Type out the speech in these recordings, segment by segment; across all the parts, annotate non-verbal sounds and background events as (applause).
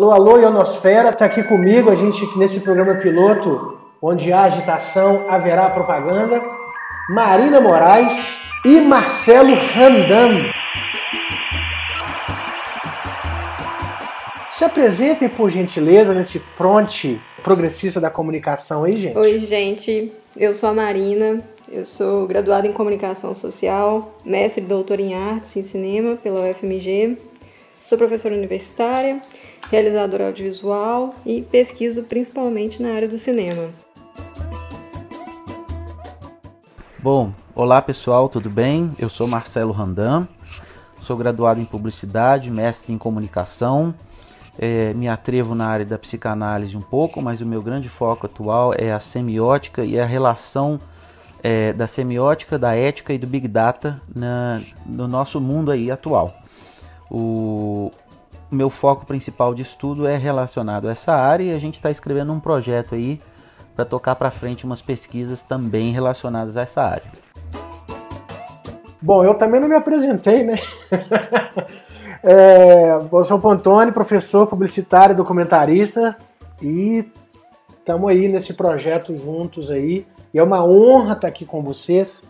Alô, alô, Ionosfera, está aqui comigo, a gente nesse programa piloto, onde há agitação, haverá propaganda. Marina Moraes e Marcelo Randam. Se apresentem, por gentileza, nesse fronte progressista da comunicação aí, gente. Oi, gente. Eu sou a Marina. Eu sou graduada em Comunicação Social, mestre e doutora em Artes e Cinema pela UFMG. Sou professora universitária realizadora audiovisual e pesquiso principalmente na área do cinema. Bom, olá pessoal, tudo bem? Eu sou Marcelo Randam, sou graduado em Publicidade, mestre em Comunicação. É, me atrevo na área da psicanálise um pouco, mas o meu grande foco atual é a semiótica e a relação é, da semiótica, da ética e do Big Data na, no nosso mundo aí atual. O, meu foco principal de estudo é relacionado a essa área e a gente está escrevendo um projeto aí para tocar para frente umas pesquisas também relacionadas a essa área. Bom, eu também não me apresentei, né? (laughs) é, eu sou o Pontoni, professor publicitário, documentarista e estamos aí nesse projeto juntos aí. E é uma honra estar aqui com vocês,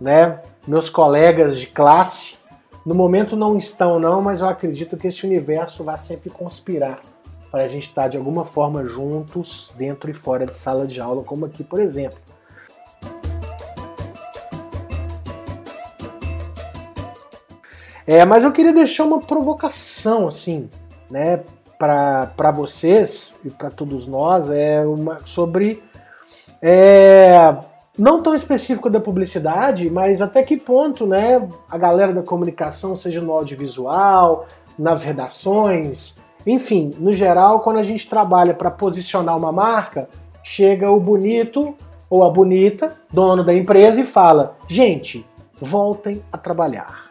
né? Meus colegas de classe no momento não estão, não, mas eu acredito que esse universo vai sempre conspirar para a gente estar de alguma forma juntos, dentro e fora de sala de aula, como aqui, por exemplo. É, mas eu queria deixar uma provocação, assim, né, para vocês e para todos nós, é uma sobre é, não tão específico da publicidade, mas até que ponto, né, a galera da comunicação, seja no audiovisual, nas redações, enfim, no geral, quando a gente trabalha para posicionar uma marca, chega o bonito ou a bonita, dono da empresa, e fala: gente, voltem a trabalhar.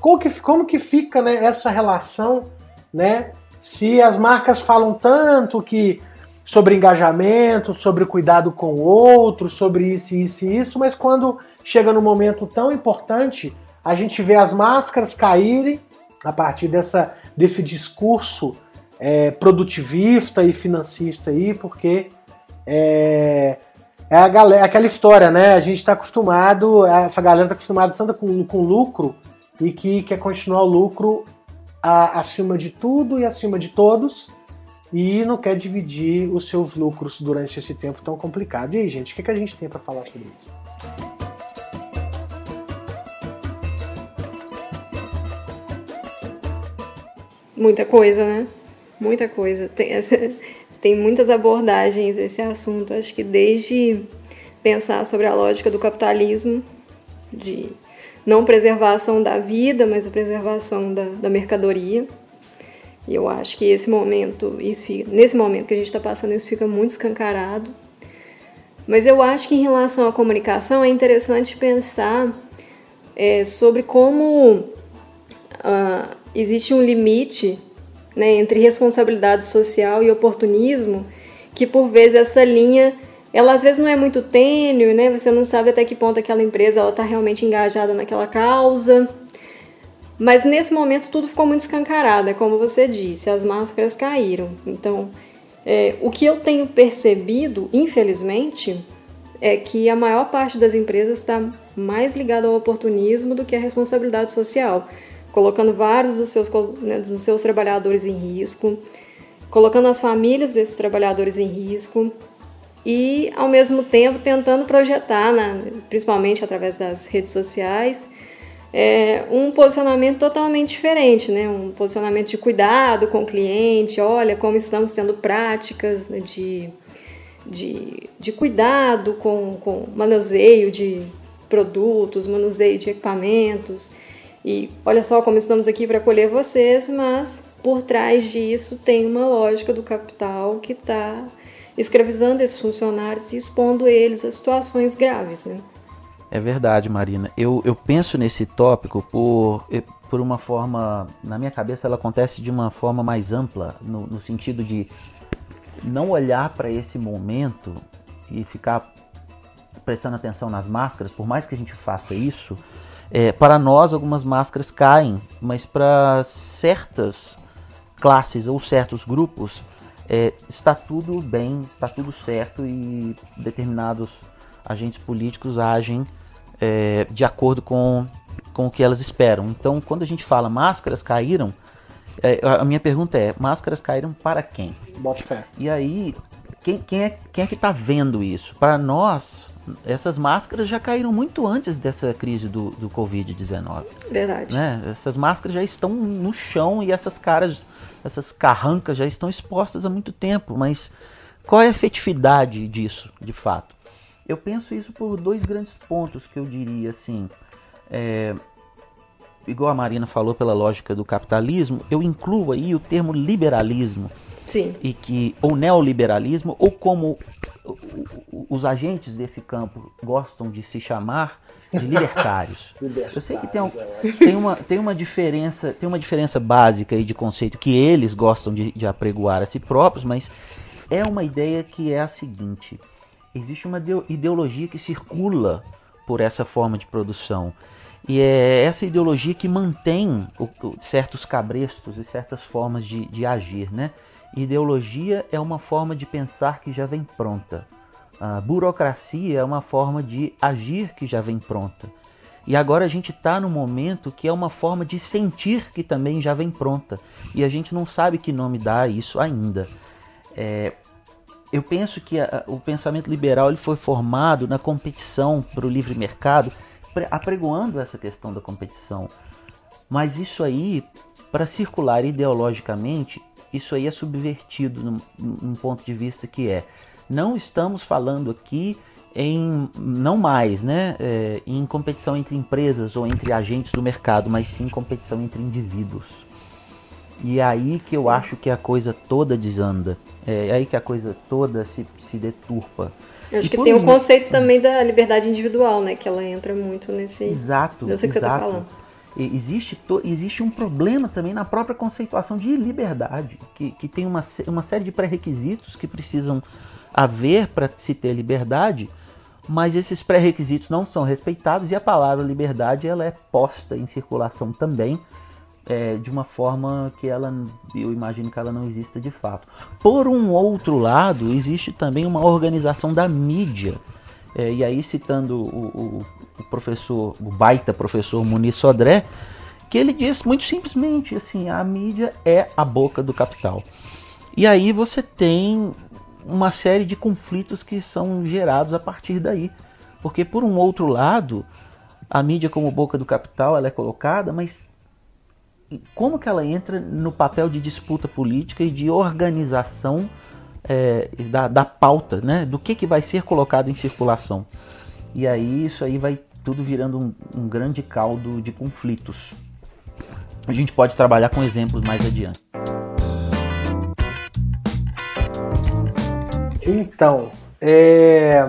Como que, como que fica né, essa relação, né? Se as marcas falam tanto que sobre engajamento, sobre cuidado com o outro, sobre isso, isso e isso, mas quando chega num momento tão importante, a gente vê as máscaras caírem a partir dessa, desse discurso é, produtivista e financista aí, porque é, é a galera, aquela história, né? A gente está acostumado, essa galera está acostumada tanto com, com lucro e que quer continuar o lucro a, acima de tudo e acima de todos e não quer dividir os seus lucros durante esse tempo tão complicado. E aí, gente, o que, que a gente tem para falar sobre isso? Muita coisa, né? Muita coisa. Tem, essa, tem muitas abordagens esse assunto. Acho que desde pensar sobre a lógica do capitalismo, de não preservação da vida, mas a preservação da, da mercadoria e eu acho que esse momento, isso fica, nesse momento que a gente está passando, isso fica muito escancarado. Mas eu acho que em relação à comunicação é interessante pensar é, sobre como uh, existe um limite né, entre responsabilidade social e oportunismo, que por vezes essa linha, ela às vezes não é muito tênue, né? Você não sabe até que ponto aquela empresa está realmente engajada naquela causa. Mas nesse momento tudo ficou muito escancarado, é como você disse, as máscaras caíram. Então, é, o que eu tenho percebido, infelizmente, é que a maior parte das empresas está mais ligada ao oportunismo do que à responsabilidade social, colocando vários dos seus, né, dos seus trabalhadores em risco, colocando as famílias desses trabalhadores em risco e, ao mesmo tempo, tentando projetar, principalmente através das redes sociais, é, um posicionamento totalmente diferente, né? um posicionamento de cuidado com o cliente, olha como estamos tendo práticas né, de, de, de cuidado com, com manuseio de produtos, manuseio de equipamentos. E olha só como estamos aqui para acolher vocês, mas por trás disso tem uma lógica do capital que está escravizando esses funcionários e expondo eles a situações graves. Né? É verdade, Marina. Eu, eu penso nesse tópico por, por uma forma. Na minha cabeça, ela acontece de uma forma mais ampla, no, no sentido de não olhar para esse momento e ficar prestando atenção nas máscaras, por mais que a gente faça isso, é, para nós algumas máscaras caem, mas para certas classes ou certos grupos, é, está tudo bem, está tudo certo e determinados agentes políticos agem é, de acordo com, com o que elas esperam. Então, quando a gente fala máscaras caíram, é, a minha pergunta é: máscaras caíram para quem? Bota fé. E aí, quem, quem, é, quem é que está vendo isso? Para nós, essas máscaras já caíram muito antes dessa crise do, do Covid-19. Verdade. Né? Essas máscaras já estão no chão e essas caras, essas carrancas já estão expostas há muito tempo. Mas qual é a efetividade disso, de fato? Eu penso isso por dois grandes pontos que eu diria assim. É, igual a Marina falou pela lógica do capitalismo, eu incluo aí o termo liberalismo. Sim. E que, ou neoliberalismo, ou como os agentes desse campo gostam de se chamar de libertários. (laughs) Eu sei que tem, um, tem, uma, tem uma diferença, tem uma diferença básica aí de conceito que eles gostam de, de apregoar a si próprios, mas é uma ideia que é a seguinte: existe uma ideologia que circula por essa forma de produção. E é essa ideologia que mantém o, o, certos cabrestos e certas formas de, de agir, né? Ideologia é uma forma de pensar que já vem pronta. A burocracia é uma forma de agir que já vem pronta. E agora a gente está no momento que é uma forma de sentir que também já vem pronta. E a gente não sabe que nome dá isso ainda. É, eu penso que a, o pensamento liberal ele foi formado na competição para o livre mercado, apregoando essa questão da competição. Mas isso aí, para circular ideologicamente, isso aí é subvertido num, ponto de vista que é não estamos falando aqui em não mais, né, é, em competição entre empresas ou entre agentes do mercado, mas sim competição entre indivíduos. E é aí que eu sim. acho que a coisa toda desanda. É, é aí que a coisa toda se, se deturpa. Eu acho e que tem o conceito também da liberdade individual, né? Que ela entra muito nesse. Exato. Nesse que exato. você falando existe, to, existe um problema também na própria conceituação de liberdade, que, que tem uma, uma série de pré-requisitos que precisam haver para se ter liberdade, mas esses pré-requisitos não são respeitados e a palavra liberdade ela é posta em circulação também é, de uma forma que ela, eu imagino que ela não exista de fato. Por um outro lado, existe também uma organização da mídia, é, e aí citando o, o, professor, o baita professor Muniz Sodré, que ele diz muito simplesmente assim, a mídia é a boca do capital. E aí você tem uma série de conflitos que são gerados a partir daí. Porque por um outro lado, a mídia como boca do capital, ela é colocada, mas como que ela entra no papel de disputa política e de organização é, da, da pauta, né? Do que, que vai ser colocado em circulação. E aí isso aí vai tudo virando um, um grande caldo de conflitos. A gente pode trabalhar com exemplos mais adiante. Então, é...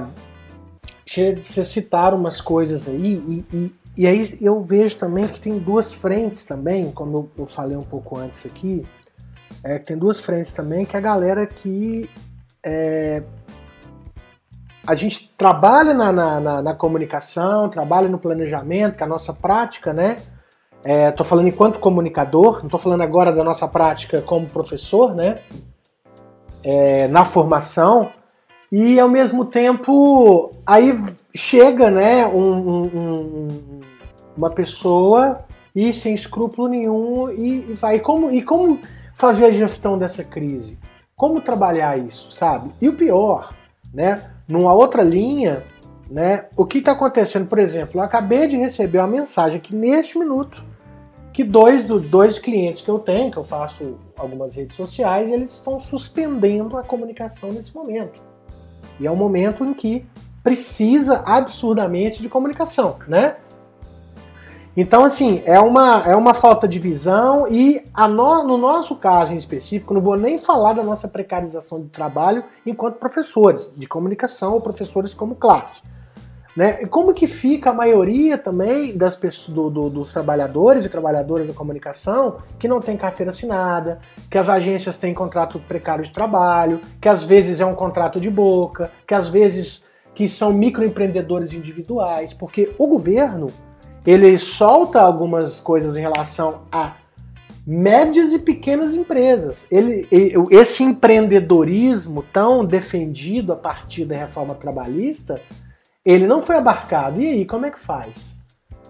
vocês citaram umas coisas aí, e, e, e, aí eu vejo também que tem duas frentes também, como eu falei um pouco antes aqui, é, tem duas frentes também, que a galera que é, a gente trabalha na, na, na, na, comunicação, trabalha no planejamento, que é a nossa prática, né? Estou é, falando enquanto comunicador, não estou falando agora da nossa prática como professor, né? É, na formação, e ao mesmo tempo aí chega, né, um, um, uma pessoa e sem escrúpulo nenhum e, e vai. E como, e como fazer a gestão dessa crise? Como trabalhar isso, sabe? E o pior, né? Numa outra linha, né? O que está acontecendo, por exemplo, eu acabei de receber uma mensagem aqui neste minuto que dois dos dois clientes que eu tenho, que eu faço algumas redes sociais, eles estão suspendendo a comunicação nesse momento. E é um momento em que precisa absurdamente de comunicação, né? Então, assim, é uma, é uma falta de visão e no, no nosso caso em específico, não vou nem falar da nossa precarização de trabalho enquanto professores de comunicação ou professores como classe. Né? E como que fica a maioria também das pessoas, do, do, dos trabalhadores e trabalhadoras da comunicação que não tem carteira assinada, que as agências têm contrato precário de trabalho, que às vezes é um contrato de boca, que às vezes que são microempreendedores individuais, porque o governo ele solta algumas coisas em relação a médias e pequenas empresas. Ele, esse empreendedorismo tão defendido a partir da reforma trabalhista, ele não foi abarcado. E aí, como é que faz?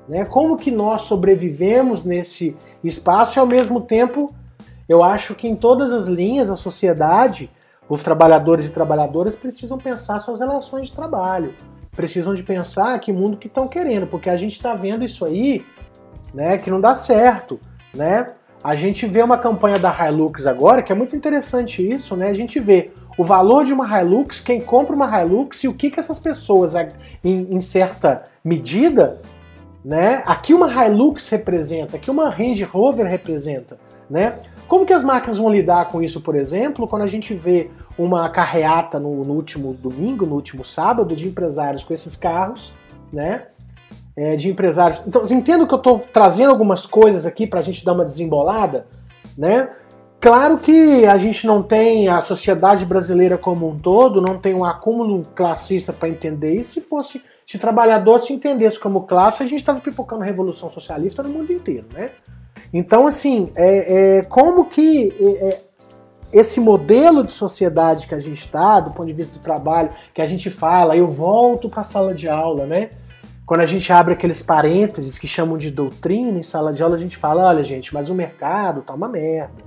Né? Como que nós sobrevivemos nesse espaço e ao mesmo tempo, eu acho que em todas as linhas a sociedade, os trabalhadores e trabalhadoras precisam pensar suas relações de trabalho, precisam de pensar que mundo que estão querendo, porque a gente está vendo isso aí, né, que não dá certo, né? A gente vê uma campanha da Hilux agora, que é muito interessante isso, né? A gente vê o valor de uma Hilux, quem compra uma Hilux e o que, que essas pessoas, em, em certa medida, né? Aqui uma Hilux representa, aqui uma Range Rover representa, né? Como que as máquinas vão lidar com isso, por exemplo, quando a gente vê uma carreata no, no último domingo, no último sábado, de empresários com esses carros, né? é, de empresários. Então, entendo que eu estou trazendo algumas coisas aqui para a gente dar uma desembolada, né? Claro que a gente não tem a sociedade brasileira como um todo, não tem um acúmulo classista para entender isso. Se fosse, se trabalhador se entendesse como classe, a gente estava pipocando a revolução socialista no mundo inteiro, né? Então, assim, é, é como que é, é esse modelo de sociedade que a gente está, do ponto de vista do trabalho, que a gente fala, eu volto para a sala de aula, né? Quando a gente abre aqueles parênteses que chamam de doutrina em sala de aula, a gente fala: olha, gente, mas o mercado tá uma merda.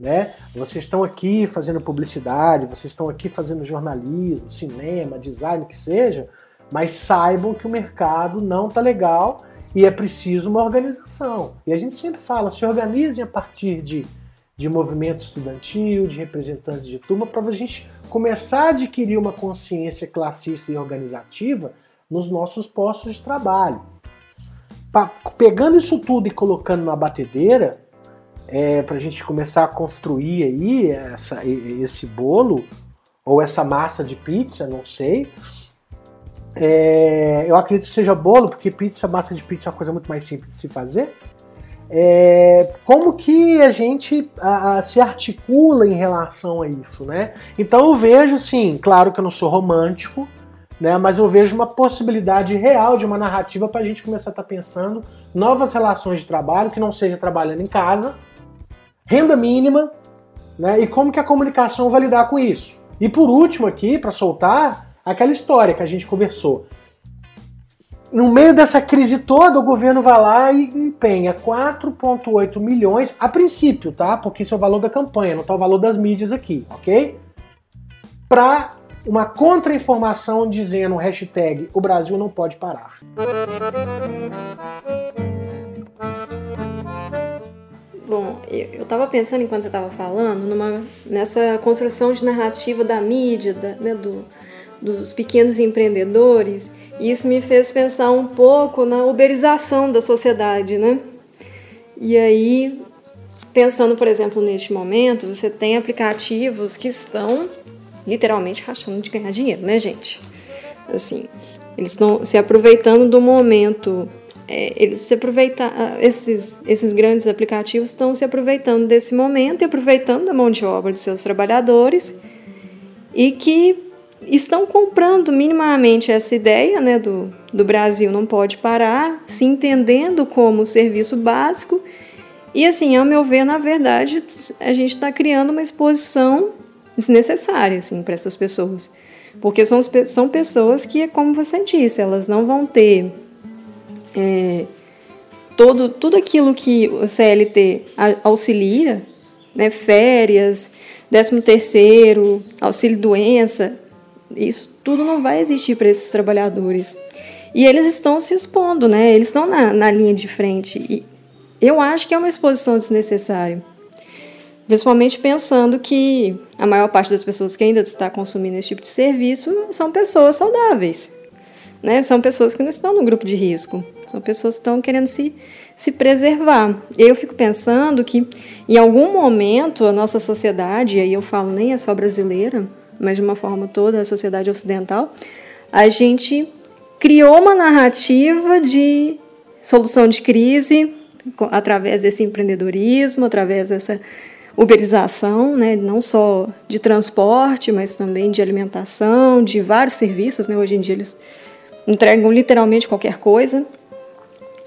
Né? Vocês estão aqui fazendo publicidade, vocês estão aqui fazendo jornalismo, cinema, design, que seja, mas saibam que o mercado não tá legal e é preciso uma organização. E a gente sempre fala: se organizem a partir de, de movimento estudantil, de representantes de turma, para a gente começar a adquirir uma consciência classista e organizativa nos nossos postos de trabalho. Pegando isso tudo e colocando na batedeira, é, para a gente começar a construir aí essa, esse bolo ou essa massa de pizza, não sei. É, eu acredito que seja bolo, porque pizza, massa de pizza é uma coisa muito mais simples de se fazer. É, como que a gente a, a, se articula em relação a isso, né? Então eu vejo, sim, claro que eu não sou romântico, né? Mas eu vejo uma possibilidade real de uma narrativa para a gente começar a estar tá pensando novas relações de trabalho que não seja trabalhando em casa, renda mínima, né? E como que a comunicação vai lidar com isso? E por último aqui, para soltar, aquela história que a gente conversou. No meio dessa crise toda, o governo vai lá e empenha 4,8 milhões, a princípio, tá? Porque isso é o valor da campanha, não tá o valor das mídias aqui, ok? Para uma contra-informação dizendo hashtag o Brasil não pode parar. Bom, eu estava pensando enquanto você estava falando numa, nessa construção de narrativa da mídia, da, né, do, dos pequenos empreendedores, e isso me fez pensar um pouco na uberização da sociedade, né? E aí, pensando, por exemplo, neste momento, você tem aplicativos que estão literalmente rachando de ganhar dinheiro, né, gente? Assim, eles estão se aproveitando do momento. É, eles se aproveitam, esses, esses grandes aplicativos estão se aproveitando desse momento e aproveitando da mão de obra de seus trabalhadores e que estão comprando minimamente essa ideia né, do, do Brasil não pode parar, se entendendo como serviço básico. E assim, ao meu ver, na verdade, a gente está criando uma exposição desnecessária assim, para essas pessoas. Porque são, são pessoas que, como você disse, elas não vão ter é, todo, tudo aquilo que o CLT auxilia, né, férias, 13 terceiro, auxílio doença, isso tudo não vai existir para esses trabalhadores. E eles estão se expondo, né? Eles estão na, na linha de frente. E eu acho que é uma exposição desnecessária. Principalmente pensando que a maior parte das pessoas que ainda está consumindo esse tipo de serviço são pessoas saudáveis. Né? São pessoas que não estão no grupo de risco. São pessoas que estão querendo se, se preservar. E eu fico pensando que, em algum momento, a nossa sociedade, e aí eu falo nem é só brasileira, mas de uma forma toda a sociedade ocidental, a gente criou uma narrativa de solução de crise através desse empreendedorismo, através dessa uberização, né, não só de transporte, mas também de alimentação, de vários serviços. Né, hoje em dia eles entregam literalmente qualquer coisa.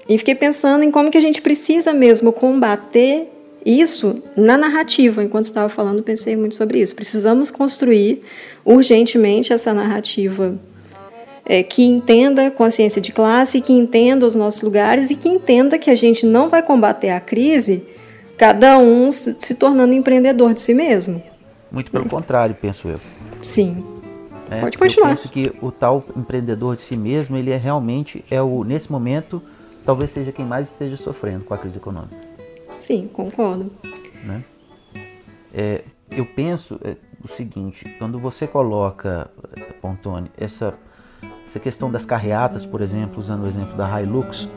E fiquei pensando em como que a gente precisa mesmo combater isso na narrativa. Enquanto estava falando, pensei muito sobre isso. Precisamos construir urgentemente essa narrativa é, que entenda a consciência de classe, que entenda os nossos lugares e que entenda que a gente não vai combater a crise cada um se tornando empreendedor de si mesmo. Muito pelo é. contrário, penso eu. Sim. É, Pode continuar. Eu penso que o tal empreendedor de si mesmo, ele é realmente é o nesse momento talvez seja quem mais esteja sofrendo com a crise econômica. Sim, concordo. Né? É, eu penso é, o seguinte, quando você coloca, Pontone, essa, essa questão das carreatas, por exemplo, usando o exemplo da Hilux,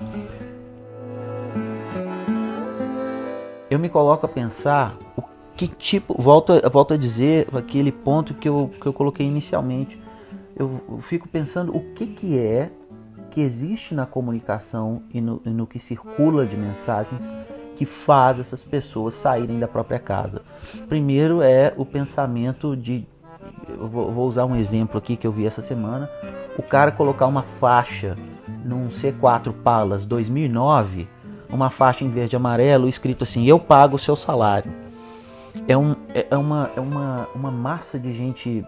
eu me coloco a pensar o que tipo, volto, volto a dizer aquele ponto que eu, que eu coloquei inicialmente, eu, eu fico pensando o que, que é que existe na comunicação e no, e no que circula de mensagens que faz essas pessoas saírem da própria casa. Primeiro é o pensamento de. Vou usar um exemplo aqui que eu vi essa semana. O cara colocar uma faixa num C4 Palas 2009, uma faixa em verde e amarelo escrito assim: Eu pago o seu salário. É, um, é, é uma, é uma, uma massa de gente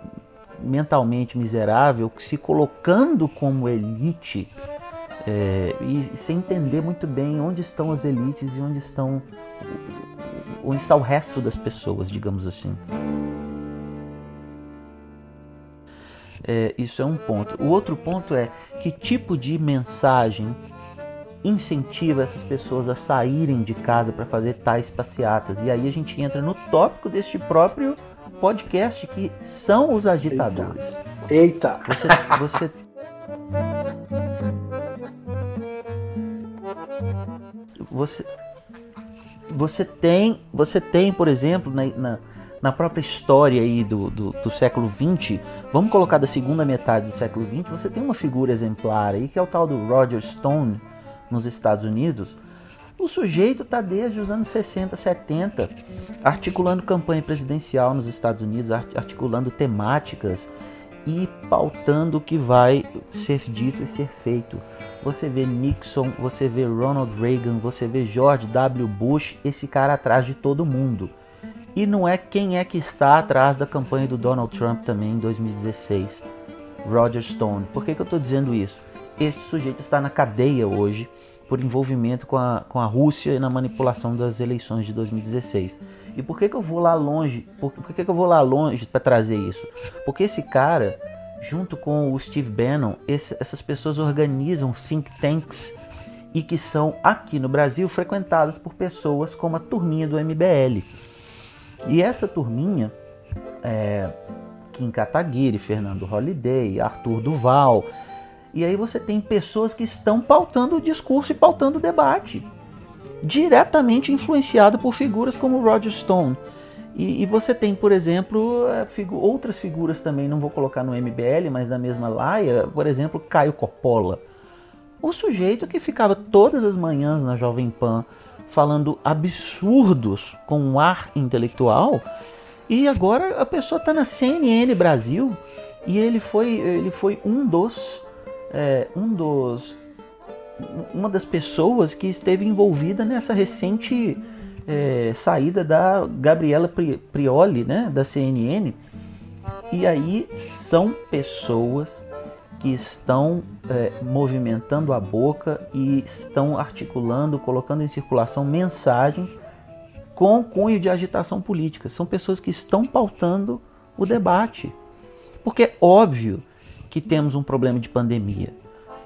mentalmente miserável se colocando como elite é, e sem entender muito bem onde estão as elites e onde estão onde está o resto das pessoas, digamos assim. É, isso é um ponto. O outro ponto é que tipo de mensagem incentiva essas pessoas a saírem de casa para fazer tais passeatas. E aí a gente entra no tópico deste próprio podcast que são os agitadores. Eita! Você, você você você tem você tem por exemplo na, na, na própria história aí do, do, do, século XX vamos colocar da segunda metade do século XX você tem uma figura exemplar aí que é o tal do Roger Stone nos Estados Unidos. O sujeito está desde os anos 60, 70 articulando campanha presidencial nos Estados Unidos, articulando temáticas e pautando o que vai ser dito e ser feito. Você vê Nixon, você vê Ronald Reagan, você vê George W. Bush, esse cara atrás de todo mundo. E não é quem é que está atrás da campanha do Donald Trump também em 2016. Roger Stone. Por que, que eu estou dizendo isso? Este sujeito está na cadeia hoje por envolvimento com a, com a Rússia e na manipulação das eleições de 2016. E por que, que eu vou lá longe? Por, por que, que eu vou lá longe para trazer isso? Porque esse cara, junto com o Steve Bannon, esse, essas pessoas organizam think tanks e que são aqui no Brasil frequentadas por pessoas como a turminha do MBL. E essa turminha, é, Kim Kataguiri, Fernando Holliday, Arthur Duval, e aí você tem pessoas que estão pautando o discurso e pautando o debate diretamente influenciado por figuras como Roger Stone. E, e você tem, por exemplo, é, figu outras figuras também, não vou colocar no MBL, mas na mesma laia, por exemplo, Caio Coppola. O sujeito que ficava todas as manhãs na Jovem Pan falando absurdos com um ar intelectual, e agora a pessoa está na CNN Brasil e ele foi, ele foi um dos, é, um dos uma das pessoas que esteve envolvida nessa recente é, saída da Gabriela Prioli, né, da CNN. E aí são pessoas que estão é, movimentando a boca e estão articulando, colocando em circulação mensagens com cunho de agitação política. São pessoas que estão pautando o debate. Porque é óbvio que temos um problema de pandemia.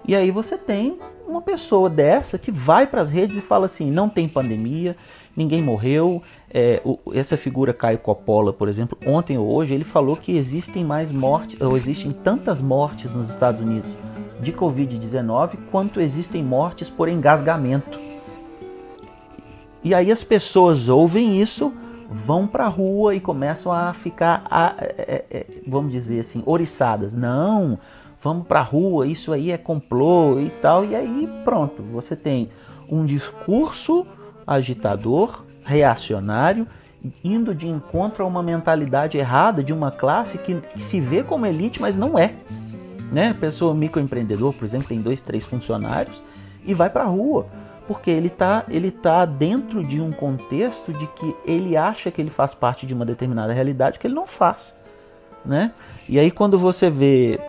E aí você tem uma pessoa dessa que vai para as redes e fala assim: não tem pandemia, ninguém morreu. É, o, essa figura Caio Coppola, por exemplo, ontem ou hoje, ele falou que existem mais mortes, ou existem tantas mortes nos Estados Unidos de Covid-19 quanto existem mortes por engasgamento. E aí as pessoas ouvem isso, vão para a rua e começam a ficar, a, é, é, vamos dizer assim, oriçadas. Não, vamos para a rua, isso aí é complô e tal. E aí pronto, você tem um discurso agitador, reacionário, indo de encontro a uma mentalidade errada de uma classe que, se vê como elite, mas não é. Né? Pessoa microempreendedor, por exemplo, tem dois, três funcionários e vai para a rua porque ele está ele tá dentro de um contexto de que ele acha que ele faz parte de uma determinada realidade que ele não faz, né? E aí quando você vê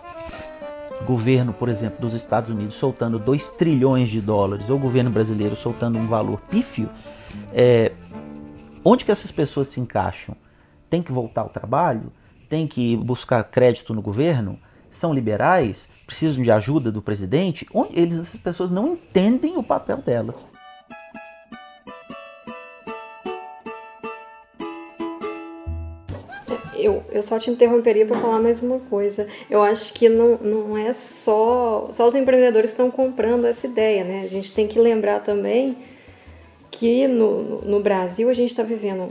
governo, por exemplo, dos Estados Unidos soltando 2 trilhões de dólares, ou o governo brasileiro soltando um valor pífio, é, onde que essas pessoas se encaixam? Tem que voltar ao trabalho? Tem que buscar crédito no governo? São liberais? Precisam de ajuda do presidente? Onde eles, essas pessoas não entendem o papel delas. Eu, eu só te interromperia para falar mais uma coisa. Eu acho que não, não é só, só os empreendedores estão comprando essa ideia, né? A gente tem que lembrar também que no, no Brasil a gente está vivendo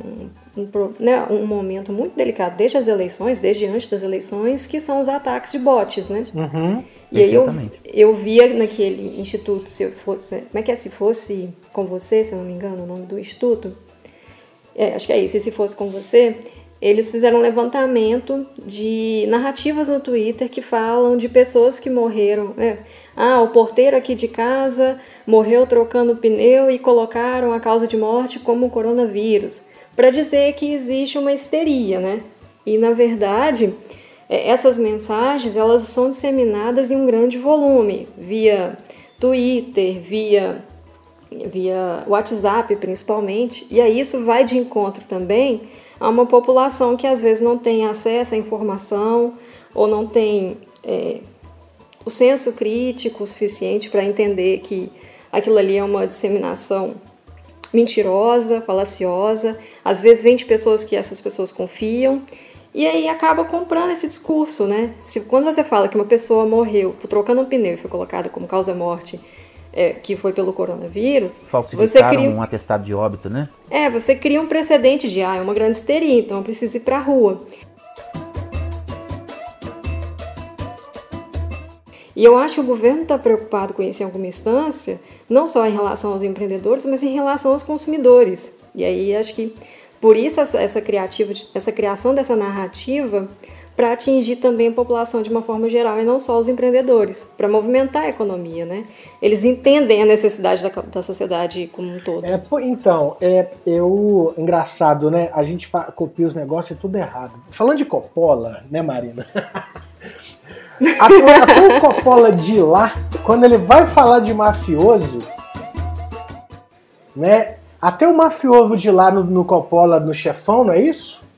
um, um, né, um, momento muito delicado, desde as eleições, desde antes das eleições, que são os ataques de bots, né? Uhum, e aí eu, eu via naquele instituto, se eu fosse, como é que é, se fosse com você, se eu não me engano, o nome do instituto, é, acho que é isso, se fosse com você, eles fizeram um levantamento de narrativas no Twitter que falam de pessoas que morreram. Né? Ah, o porteiro aqui de casa morreu trocando pneu e colocaram a causa de morte como coronavírus, para dizer que existe uma histeria, né? E na verdade, é, essas mensagens elas são disseminadas em um grande volume, via Twitter, via via WhatsApp principalmente, e aí isso vai de encontro também a uma população que às vezes não tem acesso à informação ou não tem é, o senso crítico suficiente para entender que aquilo ali é uma disseminação mentirosa, falaciosa, às vezes vem de pessoas que essas pessoas confiam e aí acaba comprando esse discurso, né? Se quando você fala que uma pessoa morreu trocando um pneu e foi colocada como causa morte é, que foi pelo coronavírus, você cria um atestado de óbito, né? É, você cria um precedente de ah, é uma grande histeria, então eu preciso ir para a rua. E eu acho que o governo está preocupado com isso em alguma instância, não só em relação aos empreendedores, mas em relação aos consumidores. E aí acho que por isso essa, essa, criativa, essa criação dessa narrativa para atingir também a população de uma forma geral e não só os empreendedores, para movimentar a economia, né? Eles entendem a necessidade da, da sociedade como um todo. É, então, é eu engraçado, né? A gente copia os negócios e tudo errado. Falando de Coppola, né, Marina? (laughs) até, o Coppola de lá, quando ele vai falar de mafioso, né? Até o mafioso de lá no, no Coppola, no chefão, não é isso?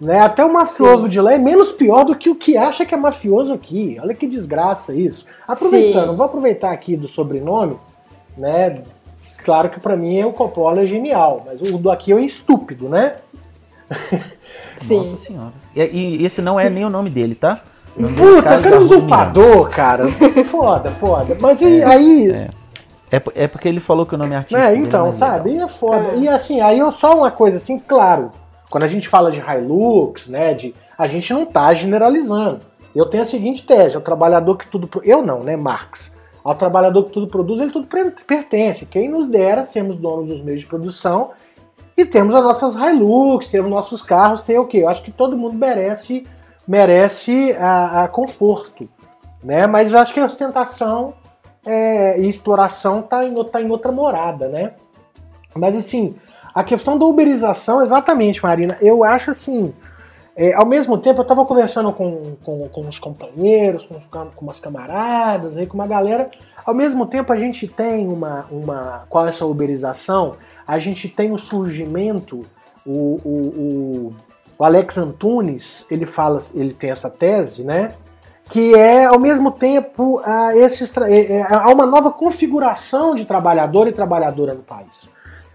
Né? Até o mafioso Sim. de lá é menos pior do que o que acha que é mafioso aqui. Olha que desgraça isso. Aproveitando, Sim. vou aproveitar aqui do sobrenome, né? Claro que para mim o Coppola é genial, mas o do aqui é estúpido, né? (laughs) Sim. Nossa senhora. E, e, esse não é nem o nome dele, tá? Puta, cara usurpador, cara. foda, foda. Mas é, aí. É. É, é porque ele falou que o nome é artístico. É, então, sabe? E é foda. É. E assim, aí eu só uma coisa assim, claro, quando a gente fala de Hilux, né, de, a gente não está generalizando. Eu tenho a seguinte tese, o trabalhador que tudo... Eu não, né, Marx. Ao trabalhador que tudo produz, ele tudo pertence. Quem nos dera sermos donos dos meios de produção e temos as nossas Hilux, temos nossos carros, tem o quê? Eu acho que todo mundo merece merece a, a conforto, né? Mas acho que a ostentação é, e exploração tá em, tá em outra morada, né? Mas assim, a questão da uberização, exatamente, Marina, eu acho assim. É, ao mesmo tempo, eu estava conversando com, com, com os companheiros, com, com umas camaradas, aí, com uma galera. Ao mesmo tempo, a gente tem uma. uma com essa uberização, a gente tem o surgimento, o, o, o, o Alex Antunes, ele fala, ele tem essa tese, né? que é ao mesmo tempo uh, esse, é, é, há uma nova configuração de trabalhador e trabalhadora no país.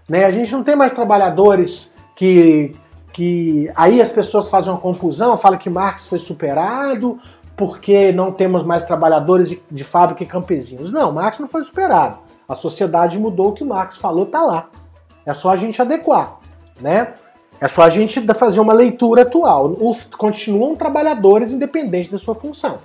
Né? A gente não tem mais trabalhadores que, que. Aí as pessoas fazem uma confusão, falam que Marx foi superado porque não temos mais trabalhadores de, de fábrica e campesinos. Não, Marx não foi superado. A sociedade mudou, o que Marx falou está lá. É só a gente adequar. Né? É só a gente fazer uma leitura atual. Os, continuam trabalhadores independentes da sua função.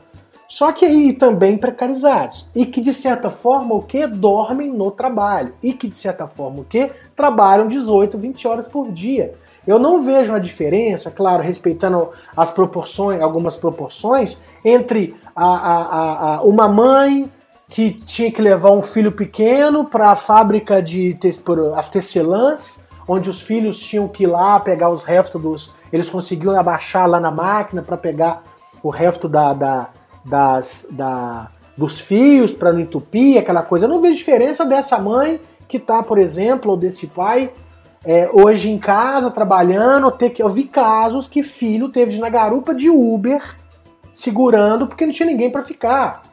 Só que aí também precarizados. E que de certa forma o que? Dormem no trabalho. E que de certa forma o que? Trabalham 18, 20 horas por dia. Eu não vejo uma diferença, claro, respeitando as proporções, algumas proporções, entre a, a, a, uma mãe que tinha que levar um filho pequeno para a fábrica de as tecelãs, onde os filhos tinham que ir lá pegar os restos dos. Eles conseguiam abaixar lá na máquina para pegar o resto da, da, das, da, dos fios para não entupir, aquela coisa. Eu não vejo diferença dessa mãe que está, por exemplo, ou desse pai é, hoje em casa trabalhando. Ter que, eu vi casos que filho teve na garupa de Uber segurando porque não tinha ninguém para ficar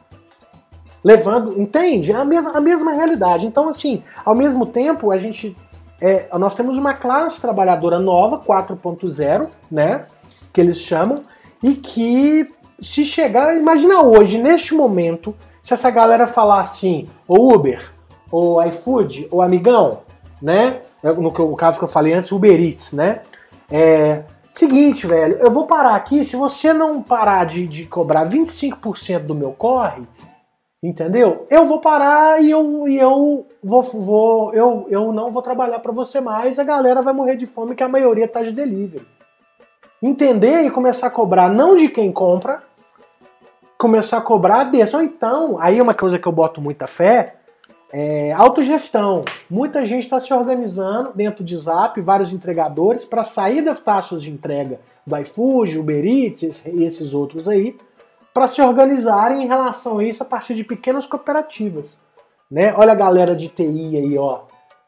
levando, entende? É a mesma, a mesma realidade. Então, assim, ao mesmo tempo, a gente. É, nós temos uma classe trabalhadora nova, 4.0, né? Que eles chamam, e que se chegar. Imagina hoje, neste momento, se essa galera falar assim, ou Uber, ou iFood, ou Amigão, né? É, no, caso que eu falei antes, Uber Eats, né? É. Seguinte, velho, eu vou parar aqui. Se você não parar de, de cobrar 25% do meu corre, Entendeu? Eu vou parar e eu, e eu vou, vou eu, eu não vou trabalhar para você mais, a galera vai morrer de fome que a maioria tá de delivery. Entender e começar a cobrar não de quem compra, começar a cobrar desse. Ou então, aí uma coisa que eu boto muita fé, é autogestão. Muita gente está se organizando dentro de Zap, vários entregadores, para sair das taxas de entrega do iFood, Uber Eats e esses outros aí, para se organizarem em relação a isso a partir de pequenas cooperativas. Né? Olha a galera de TI aí, ó.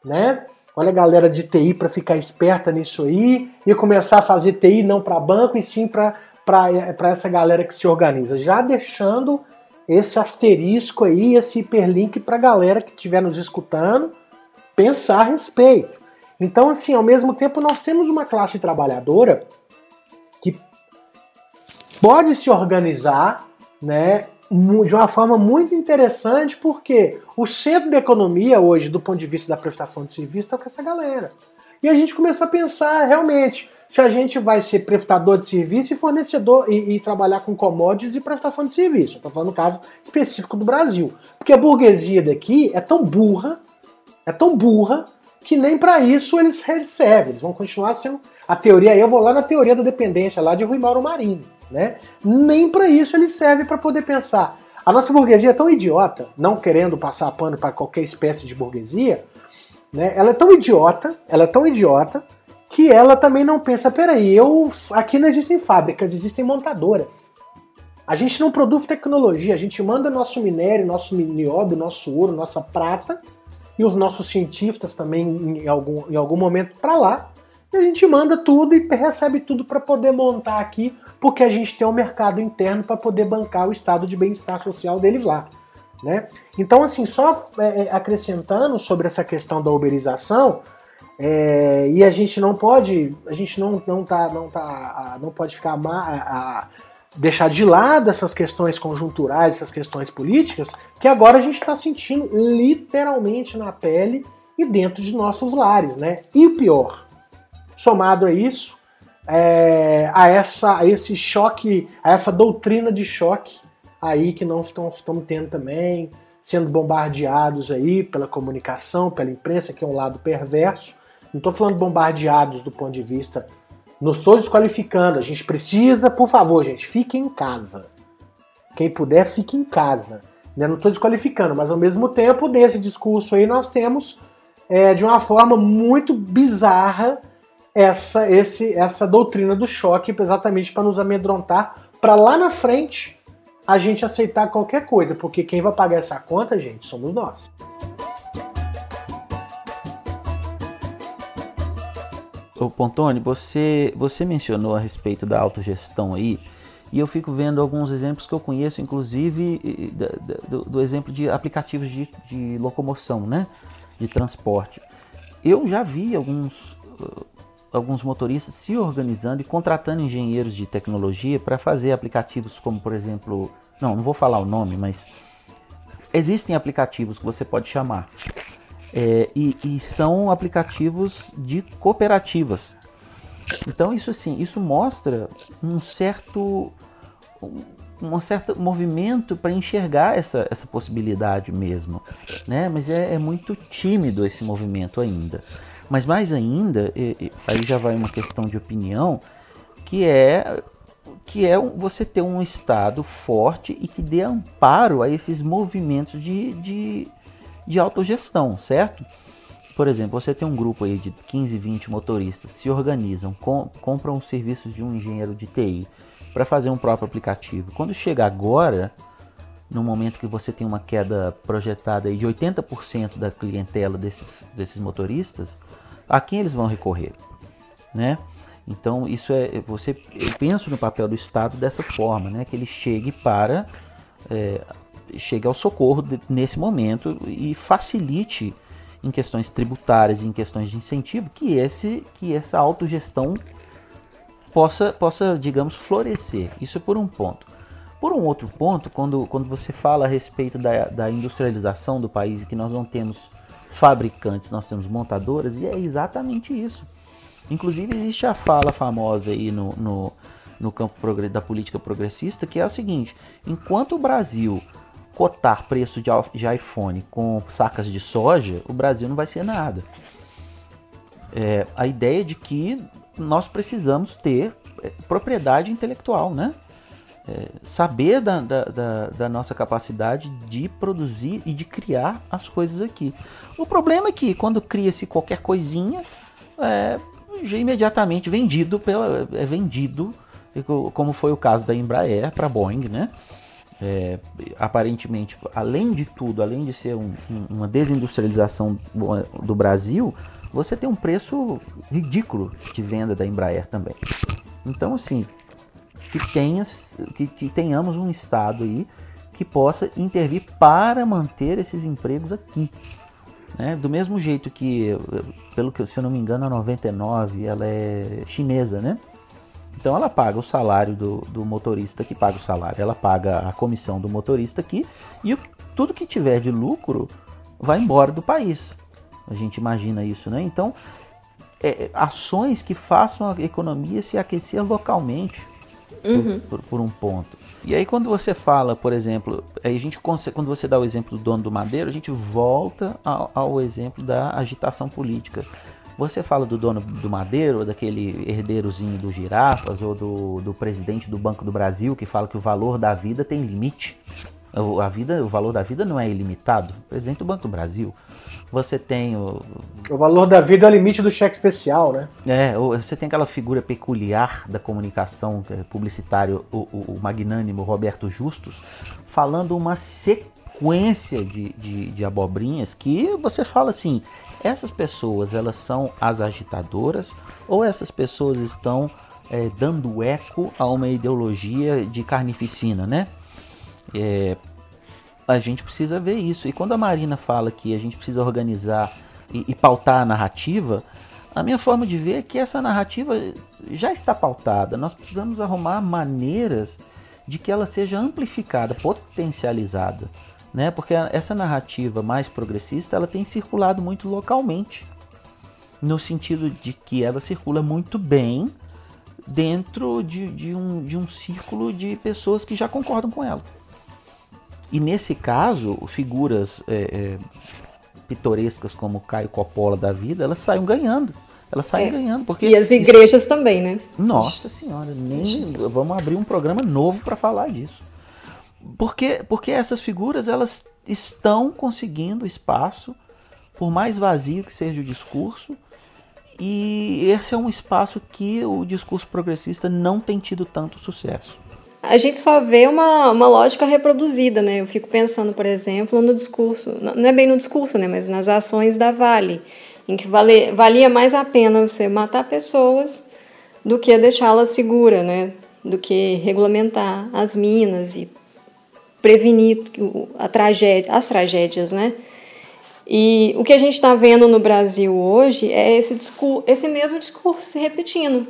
Né? Olha a galera de TI para ficar esperta nisso aí e começar a fazer TI não para banco e sim para essa galera que se organiza. Já deixando esse asterisco aí, esse hiperlink para a galera que estiver nos escutando pensar a respeito. Então, assim, ao mesmo tempo, nós temos uma classe trabalhadora pode se organizar né, de uma forma muito interessante, porque o centro da economia hoje, do ponto de vista da prestação de serviço, está com essa galera. E a gente começa a pensar realmente se a gente vai ser prestador de serviço e fornecedor e, e trabalhar com commodities e prestação de serviço. Estou falando no caso específico do Brasil. Porque a burguesia daqui é tão burra, é tão burra, que nem para isso eles servem. Eles vão continuar sendo. A teoria, eu vou lá na teoria da dependência lá de Rui Mauro Marinho né? Nem para isso ele serve para poder pensar. A nossa burguesia é tão idiota, não querendo passar pano para qualquer espécie de burguesia, né? Ela é tão idiota, ela é tão idiota que ela também não pensa, peraí, eu aqui não existem fábricas, existem montadoras. A gente não produz tecnologia, a gente manda nosso minério, nosso nióbio, nosso ouro, nossa prata e os nossos cientistas também em algum, em algum momento para lá e a gente manda tudo e recebe tudo para poder montar aqui, porque a gente tem um mercado interno para poder bancar o estado de bem-estar social deles lá. Né? Então, assim, só é, é, acrescentando sobre essa questão da uberização, é, e a gente não pode, a gente não, não, tá, não, tá, não pode ficar a, a, deixar de lado essas questões conjunturais, essas questões políticas, que agora a gente está sentindo literalmente na pele e dentro de nossos lares, né? E o pior, somado a isso, é, a, essa, a esse choque, a essa doutrina de choque aí que nós estamos tendo também, sendo bombardeados aí pela comunicação, pela imprensa, que é um lado perverso. Não estou falando bombardeados do ponto de vista. Não estou desqualificando. A gente precisa, por favor, gente, fique em casa. Quem puder, fique em casa. Né? Não estou desqualificando, mas ao mesmo tempo, nesse discurso aí, nós temos, é, de uma forma muito bizarra, essa, esse, essa doutrina do choque exatamente para nos amedrontar, para lá na frente a gente aceitar qualquer coisa, porque quem vai pagar essa conta, gente, somos nós. Ô Pontoni, você, você mencionou a respeito da autogestão aí, e eu fico vendo alguns exemplos que eu conheço, inclusive do, do exemplo de aplicativos de, de locomoção, né? De transporte. Eu já vi alguns alguns motoristas se organizando e contratando engenheiros de tecnologia para fazer aplicativos como, por exemplo, não, não vou falar o nome, mas existem aplicativos que você pode chamar é, e, e, são aplicativos de cooperativas. Então isso sim, isso mostra um certo um, um certo movimento para enxergar essa, essa possibilidade mesmo, né? Mas é, é muito tímido esse movimento ainda. Mas mais ainda, aí já vai uma questão de opinião, que é que é você ter um Estado forte e que dê amparo a esses movimentos de, de, de autogestão, certo? Por exemplo, você tem um grupo aí de 15, 20 motoristas, se organizam, com, compram os serviços de um engenheiro de TI para fazer um próprio aplicativo. Quando chega agora, no momento que você tem uma queda projetada de 80% da clientela desses, desses motoristas, a quem eles vão recorrer, né? Então isso é você eu penso no papel do Estado dessa forma, né? Que ele chegue para é, chegue ao socorro de, nesse momento e facilite em questões tributárias e em questões de incentivo que esse que essa autogestão possa possa digamos florescer. Isso é por um ponto. Por um outro ponto, quando, quando você fala a respeito da, da industrialização do país, que nós não temos fabricantes, nós temos montadoras, e é exatamente isso. Inclusive existe a fala famosa aí no, no, no campo da política progressista, que é o seguinte, enquanto o Brasil cotar preço de, de iPhone com sacas de soja, o Brasil não vai ser nada. É, a ideia de que nós precisamos ter é, propriedade intelectual, né? É, saber da, da, da, da, nossa capacidade de produzir e de criar as coisas aqui. O problema é que quando cria-se qualquer coisinha, é, já imediatamente vendido pela, é vendido, como foi o caso da Embraer para a Boeing, né? É, aparentemente, além de tudo, além de ser um, uma desindustrialização do Brasil, você tem um preço ridículo de venda da Embraer também. Então, assim, que, tenha, que, que tenhamos um Estado aí que possa intervir para manter esses empregos aqui. Né? Do mesmo jeito que, pelo que se eu não me engano, a 99 ela é chinesa, né? Então ela paga o salário do, do motorista que paga o salário, ela paga a comissão do motorista aqui e o, tudo que tiver de lucro vai embora do país. A gente imagina isso, né? Então, é, ações que façam a economia se aquecer localmente, uhum. por, por, um ponto. E aí quando você fala, por exemplo, aí a gente quando você dá o exemplo do dono do Madeiro, a gente volta ao, ao exemplo da agitação política. Você fala do dono do Madeiro, daquele herdeirozinho do Girafas, ou do, do presidente do Banco do Brasil, que fala que o valor da vida tem limite. A vida, o valor da vida não é ilimitado. O presidente do Banco do Brasil. Você tem o. O valor da vida é o limite do cheque especial, né? É, você tem aquela figura peculiar da comunicação é publicitária, o, o, o magnânimo Roberto Justus, falando uma sequência de, de, de abobrinhas que você fala assim: essas pessoas elas são as agitadoras ou essas pessoas estão é, dando eco a uma ideologia de carnificina, né? É, a gente precisa ver isso. E quando a Marina fala que a gente precisa organizar e, e, pautar a narrativa, a minha forma de ver é que essa narrativa já está pautada. Nós precisamos arrumar maneiras de que ela seja amplificada, potencializada, né? Porque essa narrativa mais progressista ela tem circulado muito localmente, no sentido de que ela circula muito bem dentro de, de, um, de um círculo de pessoas que já concordam com ela. E nesse caso, figuras é, é, pitorescas como Caio Coppola da vida, elas saem ganhando. Elas saem é. ganhando. Porque e as igrejas isso... também, né? Nossa senhora, nem vamos abrir um programa novo para falar disso. Porque, porque essas figuras elas estão conseguindo espaço, por mais vazio que seja o discurso, e esse é um espaço que o discurso progressista não tem tido tanto sucesso a gente só vê uma, uma lógica reproduzida, né? Eu fico pensando, por exemplo, no discurso, não é bem no discurso, né? Mas nas ações da Vale, em que vale, valia mais a pena você matar pessoas do que deixá-las seguras, né? Do que regulamentar as minas e prevenir a tragédia, as tragédias, né? E o que a gente está vendo no Brasil hoje é esse, discurso, esse mesmo discurso se repetindo.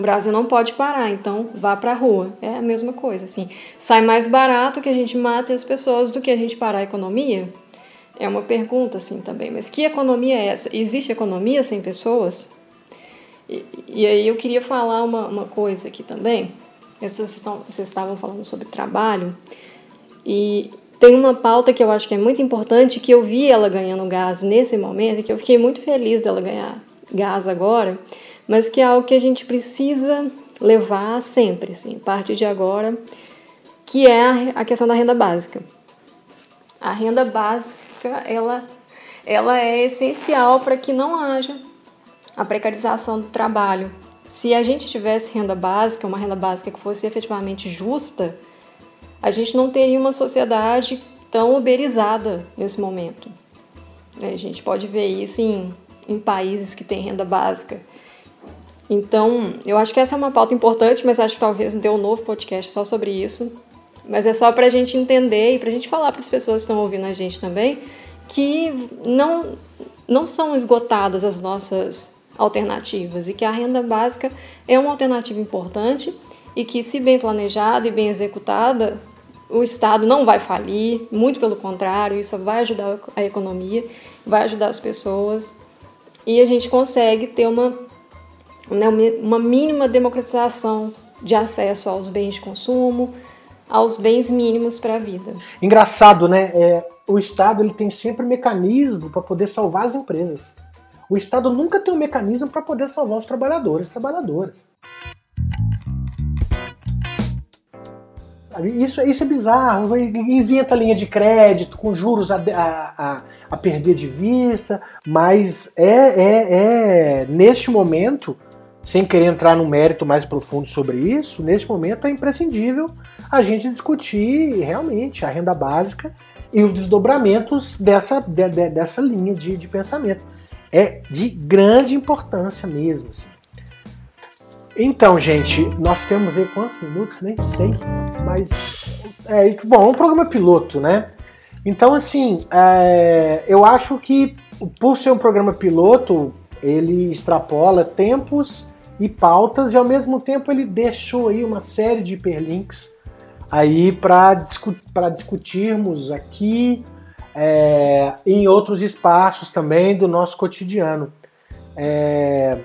O Brasil não pode parar, então vá para a rua. É a mesma coisa, assim. Sai mais barato que a gente mate as pessoas do que a gente parar a economia? É uma pergunta, assim, também. Mas que economia é essa? Existe economia sem pessoas? E, e aí eu queria falar uma, uma coisa aqui também. Vocês, estão, vocês estavam falando sobre trabalho. E tem uma pauta que eu acho que é muito importante, que eu vi ela ganhando gás nesse momento, que eu fiquei muito feliz dela ganhar gás agora, mas que é algo que a gente precisa levar sempre, assim, a partir de agora, que é a questão da renda básica. A renda básica, ela, ela é essencial para que não haja a precarização do trabalho. Se a gente tivesse renda básica, uma renda básica que fosse efetivamente justa, a gente não teria uma sociedade tão uberizada nesse momento. A gente pode ver isso em, em países que têm renda básica. Então, eu acho que essa é uma pauta importante, mas acho que talvez dê um novo podcast só sobre isso. Mas é só para a gente entender e para a gente falar para as pessoas que estão ouvindo a gente também que não, não são esgotadas as nossas alternativas e que a renda básica é uma alternativa importante e que, se bem planejada e bem executada, o Estado não vai falir, muito pelo contrário, isso vai ajudar a economia, vai ajudar as pessoas e a gente consegue ter uma, né, uma mínima democratização de acesso aos bens de consumo, aos bens mínimos para a vida. Engraçado, né? É, o Estado ele tem sempre mecanismo para poder salvar as empresas. O Estado nunca tem um mecanismo para poder salvar os trabalhadores e trabalhadoras. Isso, isso é bizarro. Inventa linha de crédito com juros a, a, a perder de vista, mas é, é, é, neste momento, sem querer entrar num mérito mais profundo sobre isso, neste momento é imprescindível a gente discutir realmente a renda básica e os desdobramentos dessa, de, de, dessa linha de, de pensamento. É de grande importância mesmo. Assim. Então, gente, nós temos aí quantos minutos? Nem sei. Mas. É, bom, é um programa piloto, né? Então, assim, é, eu acho que por ser um programa piloto, ele extrapola tempos e pautas e ao mesmo tempo ele deixou aí uma série de hiperlinks aí para discu discutirmos aqui é, em outros espaços também do nosso cotidiano. É,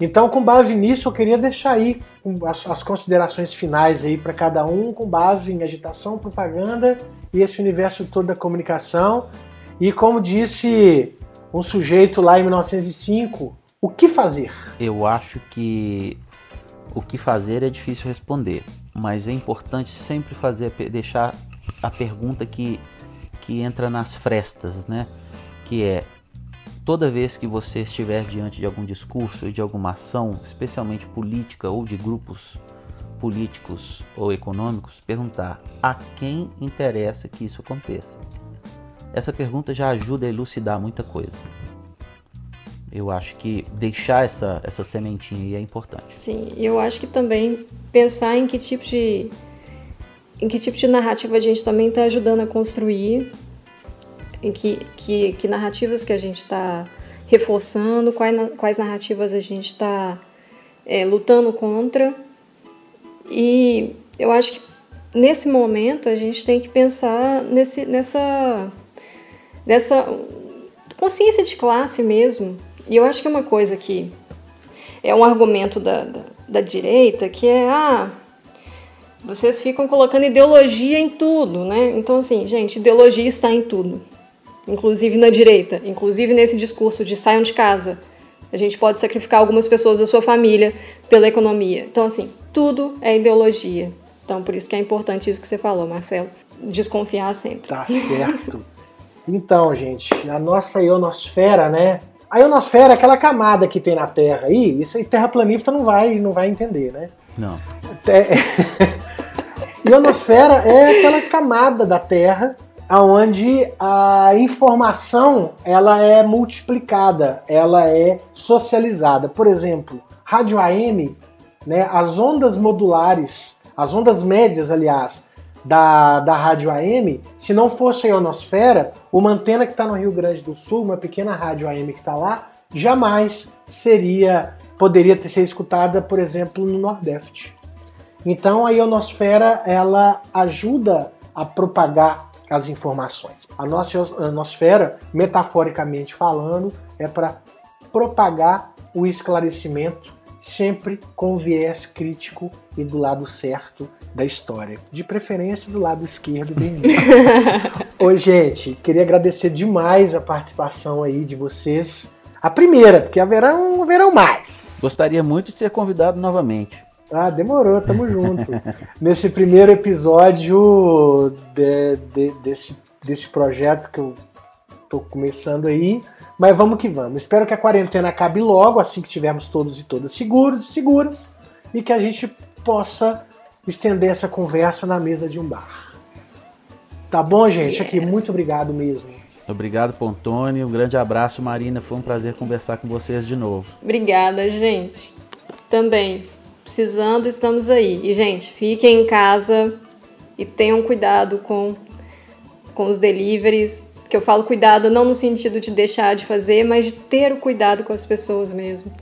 então, com base nisso, eu queria deixar aí as, as considerações finais aí para cada um, com base em agitação, propaganda e esse universo todo da comunicação. E como disse um sujeito lá em 1905, o que fazer? Eu acho que o que fazer é difícil responder, mas é importante sempre fazer deixar a pergunta que que entra nas frestas, né? Que é toda vez que você estiver diante de algum discurso e de alguma ação, especialmente política ou de grupos políticos ou econômicos, perguntar a quem interessa que isso aconteça. Essa pergunta já ajuda a elucidar muita coisa. Eu acho que deixar essa, essa sementinha é importante. Sim, eu acho que também pensar em que tipo de em que tipo de narrativa a gente também está ajudando a construir, em que, que, que narrativas que a gente está reforçando, quais, quais narrativas a gente está é, lutando contra. E eu acho que nesse momento a gente tem que pensar nesse, nessa, nessa consciência de classe mesmo. E eu acho que é uma coisa que é um argumento da, da, da direita que é ah, vocês ficam colocando ideologia em tudo, né? Então, assim, gente, ideologia está em tudo. Inclusive na direita, inclusive nesse discurso de saiam de casa. A gente pode sacrificar algumas pessoas da sua família pela economia. Então, assim, tudo é ideologia. Então, por isso que é importante isso que você falou, Marcelo. Desconfiar sempre. Tá certo. então, gente, a nossa ionosfera, né? A ionosfera é aquela camada que tem na Terra aí, isso aí terraplanista não vai, não vai entender, né? Não. É, (laughs) ionosfera é aquela camada da Terra onde a informação ela é multiplicada, ela é socializada. Por exemplo, rádio AM, né, as ondas modulares, as ondas médias, aliás, da, da rádio AM, se não fosse a ionosfera, uma antena que está no Rio Grande do Sul, uma pequena rádio AM que está lá, jamais seria poderia ter sido escutada, por exemplo, no Nordeste. Então a ionosfera ela ajuda a propagar as informações. A nossa ionosfera, metaforicamente falando, é para propagar o esclarecimento sempre com viés crítico e do lado certo da história. De preferência do lado esquerdo do (laughs) Oi, gente, queria agradecer demais a participação aí de vocês. A primeira, porque haverão, haverão mais. Gostaria muito de ser convidado novamente. Ah, demorou, tamo junto. (laughs) Nesse primeiro episódio de, de, desse, desse projeto que eu tô começando aí. Mas vamos que vamos. Espero que a quarentena acabe logo, assim que tivermos todos e todas seguros, seguras, e que a gente possa estender essa conversa na mesa de um bar. Tá bom, gente? Yes. Aqui, muito obrigado mesmo. Obrigado, Pontônio. Um grande abraço, Marina. Foi um prazer conversar com vocês de novo. Obrigada, gente. Também. Precisando, estamos aí. E, gente, fiquem em casa e tenham cuidado com, com os deliveries. Que eu falo cuidado não no sentido de deixar de fazer, mas de ter o cuidado com as pessoas mesmo.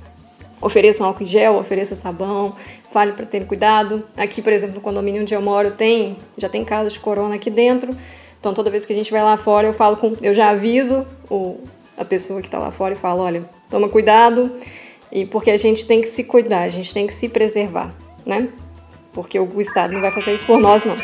Ofereçam álcool em gel, ofereça sabão, fale para ter cuidado. Aqui, por exemplo, no condomínio onde eu moro, tem já tem casos de corona aqui dentro. Então toda vez que a gente vai lá fora, eu falo com, eu já aviso o, a pessoa que está lá fora e falo, olha, toma cuidado, e porque a gente tem que se cuidar, a gente tem que se preservar, né? Porque o Estado não vai fazer isso por nós, não.